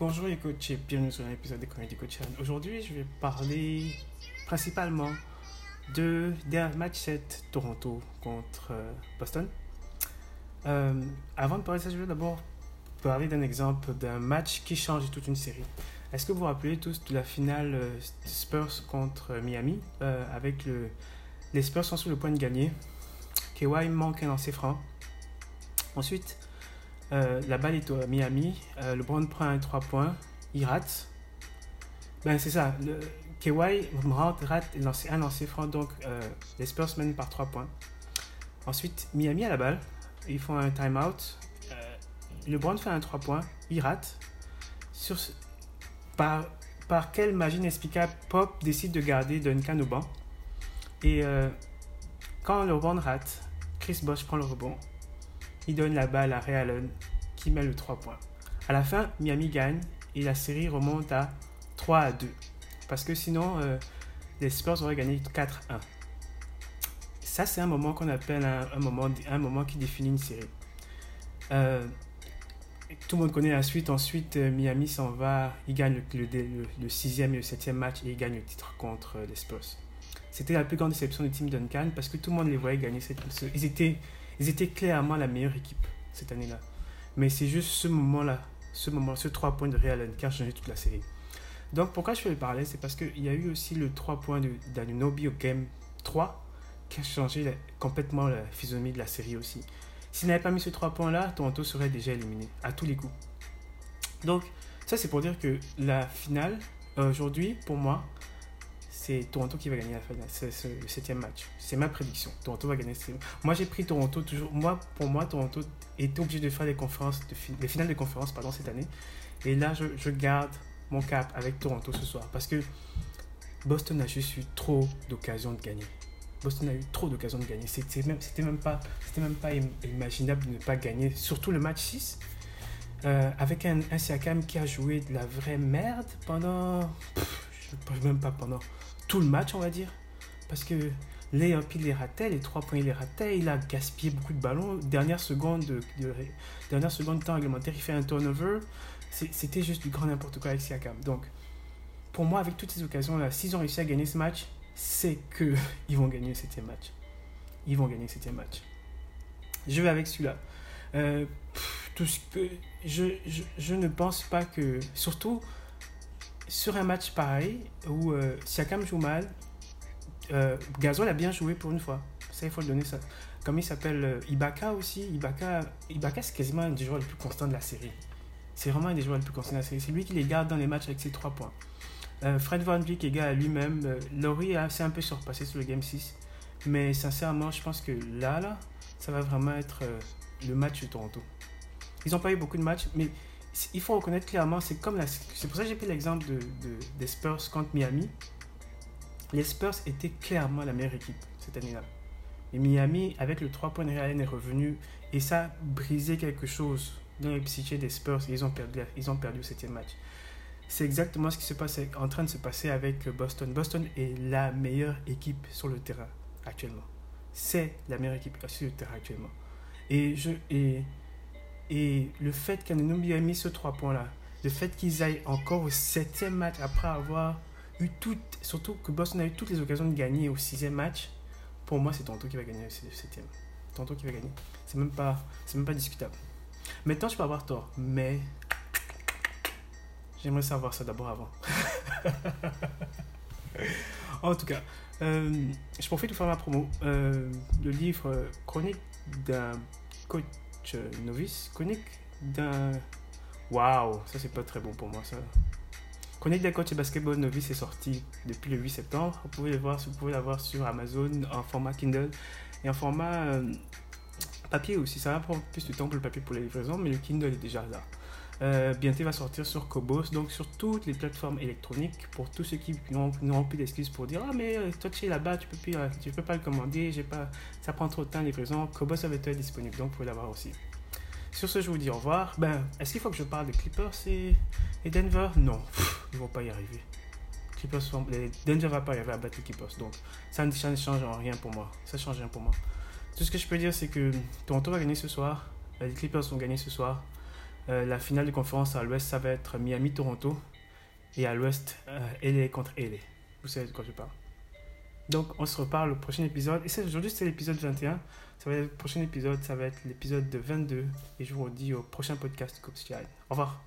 Bonjour les coachs et bienvenue sur un épisode des Comedy Coach. Aujourd'hui, je vais parler principalement de d'un match 7 Toronto contre euh, Boston. Euh, avant de parler de ça, je vais d'abord parler d'un exemple d'un match qui change toute une série. Est-ce que vous vous rappelez tous de la finale euh, Spurs contre Miami? Avec le, les Spurs sont sur le point de gagner. KY manque un lancer franc. Ensuite, euh, la balle est à Miami. Euh, le LeBron prend un 3 points. Il rate. Ben, c'est ça. Le, KY rate un lancer franc. Donc, euh, les Spurs mènent par 3 points. Ensuite, Miami a la balle. Ils font un timeout. Le LeBron fait un 3 points. Il rate. Sur, par, par quelle magie inexplicable, Pop décide de garder Duncan au banc. Et quand le LeBron rate, Chris Bosh prend le rebond donne la balle à Ray Allen qui met le 3 points. À la fin, Miami gagne et la série remonte à 3 à 2. Parce que sinon, euh, les Spurs auraient gagné 4-1. Ça, c'est un moment qu'on appelle un, moment, un moment qui définit une série. Euh, tout le monde connaît la suite. Ensuite, euh, Miami s'en va. Il gagne le, sixième et le septième match et il gagne le titre contre les Spurs. C'était la plus grande déception du team Duncan parce que tout le monde les voyait gagner. Cette, ils étaient ils étaient clairement la meilleure équipe cette année-là. Mais c'est juste ce moment-là, ce moment, ce 3 points de Real qui a changé toute la série. Donc pourquoi je fais le parler C'est parce qu'il y a eu aussi le 3 points d'Anunobi au Game 3 qui a changé complètement la physionomie de la série aussi. S'il n'avait pas mis ce 3 points-là, Toronto serait déjà éliminé à tous les coups. Donc ça c'est pour dire que la finale, aujourd'hui, pour moi, c'est Toronto qui va gagner la finale. C'est le septième match. C'est ma prédiction. Toronto va gagner. Moi, j'ai pris Toronto toujours. Moi, pour moi, Toronto est obligé de faire les conférences, de les finales de conférence pardon, cette année. Et là, je, garde mon cap avec Toronto ce soir parce que Boston a juste eu trop d'occasions de gagner. Boston a eu trop d'occasions de gagner. C'était même, pas, même pas imaginable de ne pas gagner. Surtout le match 6. Euh, avec un, un Siakam qui a joué de la vraie merde pendant. Je même pas pendant tout le match, on va dire. Parce que les il les ratait, les trois points, il les ratait. Il a gaspillé beaucoup de ballons. Dernière seconde, de, dernière seconde de temps réglementaire, il fait un turnover. C'était juste du grand n'importe quoi avec Siakam. Donc, pour moi, avec toutes ces occasions-là, s'ils ont réussi à gagner ce match, c'est qu'ils vont gagner le match. Ils vont gagner le match. Je vais avec celui-là. Euh, tout ce que je, ne pense pas que, surtout sur un match pareil où euh, Siakam joue mal, euh, Gasol a bien joué pour une fois. Ça, il faut le donner ça. Comme il s'appelle euh, Ibaka aussi. Ibaka, Ibaka c'est quasiment un des joueurs les plus constants de la série. C'est vraiment un des joueurs les plus constants de la série. C'est lui qui les garde dans les matchs avec ses 3 points. Fred Van Vliet est à lui-même. Laurie s'est un peu surpassé sur le Game 6. Mais sincèrement, je pense que là, là, ça va vraiment être le match de Toronto. Ils n'ont pas eu beaucoup de matchs, mais il faut reconnaître clairement, c'est comme la, c'est pour ça que j'ai pris l'exemple de, des Spurs contre Miami. Les Spurs étaient clairement la meilleure équipe cette année-là. Et Miami, avec le 3 points de est revenu et ça a brisé quelque chose dans le psyché des Spurs ils ont perdu, ils ont perdu le match. C'est exactement ce qui se passe en train de se passer avec Boston. Boston est la meilleure équipe sur le terrain actuellement. C'est la meilleure équipe sur le terrain actuellement. Et je, et et le fait qu'Anunobi ait mis ce 3 points-là, le fait qu'ils aillent encore au septième match après avoir eu toutes, surtout que Boston a eu toutes les occasions de gagner au sixième match, pour moi c'est Toronto qui va gagner le septième. Toronto qui va gagner. C'est même pas, c'est même pas discutable. Maintenant je peux avoir tort, mais j'aimerais savoir ça d'abord avant. en tout cas, euh, je profite de faire ma promo. Euh, le livre Chronique d'un coach novice, chronique d'un. Waouh, ça c'est pas très bon pour moi ça. Chronique d'un coach basketball novice est sorti depuis le 8 septembre. Vous pouvez le voir, vous pouvez l'avoir sur Amazon en format Kindle et en format euh, papier aussi. Ça va prendre plus de temps pour le papier pour les livraisons, mais le Kindle est déjà là. Euh, bientôt, va sortir sur Cobos, donc sur toutes les plateformes électroniques pour tous ceux qui n'ont plus d'excuses pour dire Ah, mais euh, toi, tu es là-bas, tu peux, euh, peux pas le commander, pas, ça prend trop de temps, livraison. Cobos va être disponible, donc vous pouvez l'avoir aussi. Sur ce, je vous dis au revoir. Ben, est-ce qu'il faut que je parle de Clippers et, Denver? Non, ils vont pas y arriver. Clippers les, Denver va pas y arriver à battre les Clippers, donc ça ne, ça ne change rien pour moi. Ça change rien pour moi. Tout ce que je peux dire, c'est que Toronto va gagner ce soir, les Clippers vont gagner ce soir. Euh, la finale de conférence à l'ouest, ça va être Miami-Toronto. Et à l'ouest, euh, LA contre LA. Vous savez de quoi je parle. Donc, on se reparle au prochain épisode. Et aujourd'hui, c'est l'épisode 21. Ça va être le prochain épisode, ça va être l'épisode de 22. Et je vous dis au prochain podcast Au revoir.